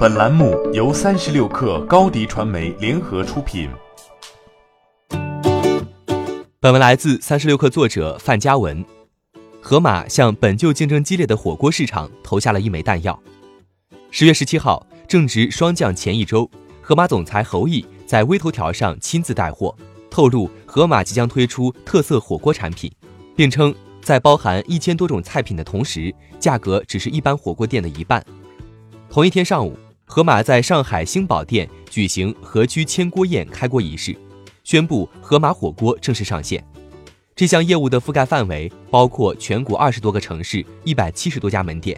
本栏目由三十六氪高低传媒联合出品。本文来自三十六氪作者范嘉文。盒马向本就竞争激烈的火锅市场投下了一枚弹药。十月十七号，正值双降前一周，盒马总裁侯毅在微头条上亲自带货，透露盒马即将推出特色火锅产品，并称在包含一千多种菜品的同时，价格只是一般火锅店的一半。同一天上午。盒马在上海星宝店举行河区千锅宴开锅仪式，宣布盒马火锅正式上线。这项业务的覆盖范围包括全国二十多个城市、一百七十多家门店。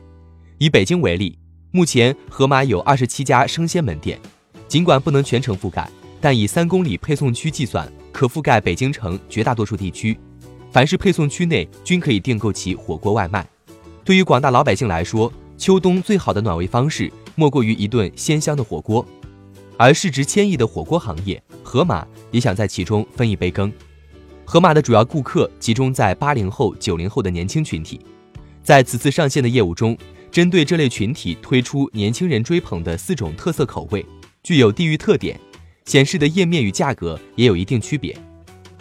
以北京为例，目前盒马有二十七家生鲜门店，尽管不能全程覆盖，但以三公里配送区计算，可覆盖北京城绝大多数地区。凡是配送区内均可以订购其火锅外卖。对于广大老百姓来说，秋冬最好的暖胃方式。莫过于一顿鲜香的火锅，而市值千亿的火锅行业，盒马也想在其中分一杯羹。盒马的主要顾客集中在八零后、九零后的年轻群体，在此次上线的业务中，针对这类群体推出年轻人追捧的四种特色口味，具有地域特点，显示的页面与价格也有一定区别。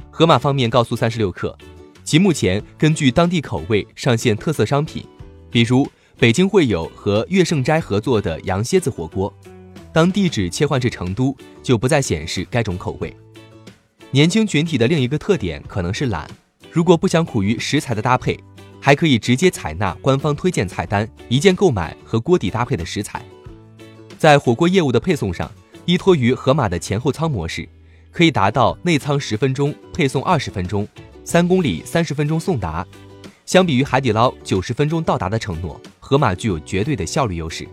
盒马方面告诉三十六氪，其目前根据当地口味上线特色商品，比如。北京会有和粤盛斋合作的羊蝎子火锅，当地址切换至成都，就不再显示该种口味。年轻群体的另一个特点可能是懒，如果不想苦于食材的搭配，还可以直接采纳官方推荐菜单，一键购买和锅底搭配的食材。在火锅业务的配送上，依托于盒马的前后仓模式，可以达到内仓十分钟，配送二十分钟，三公里三十分钟送达。相比于海底捞九十分钟到达的承诺。盒马具有绝对的效率优势。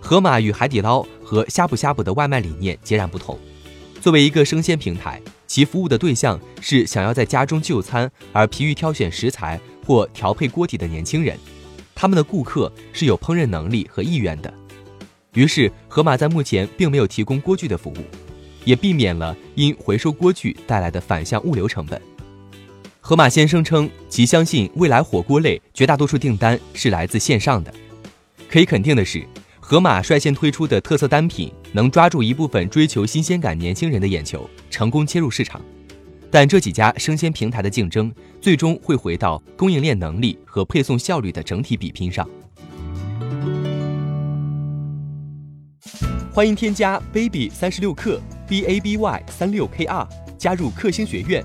盒马与海底捞和呷哺呷哺的外卖理念截然不同。作为一个生鲜平台，其服务的对象是想要在家中就餐而疲于挑选食材或调配锅底的年轻人。他们的顾客是有烹饪能力和意愿的。于是，盒马在目前并没有提供锅具的服务，也避免了因回收锅具带来的反向物流成本。盒马先声称，其相信未来火锅类绝大多数订单是来自线上的。可以肯定的是，盒马率先推出的特色单品能抓住一部分追求新鲜感年轻人的眼球，成功切入市场。但这几家生鲜平台的竞争，最终会回到供应链能力和配送效率的整体比拼上。欢迎添加 baby 三十六克 b a b y 三六 k r 加入克星学院。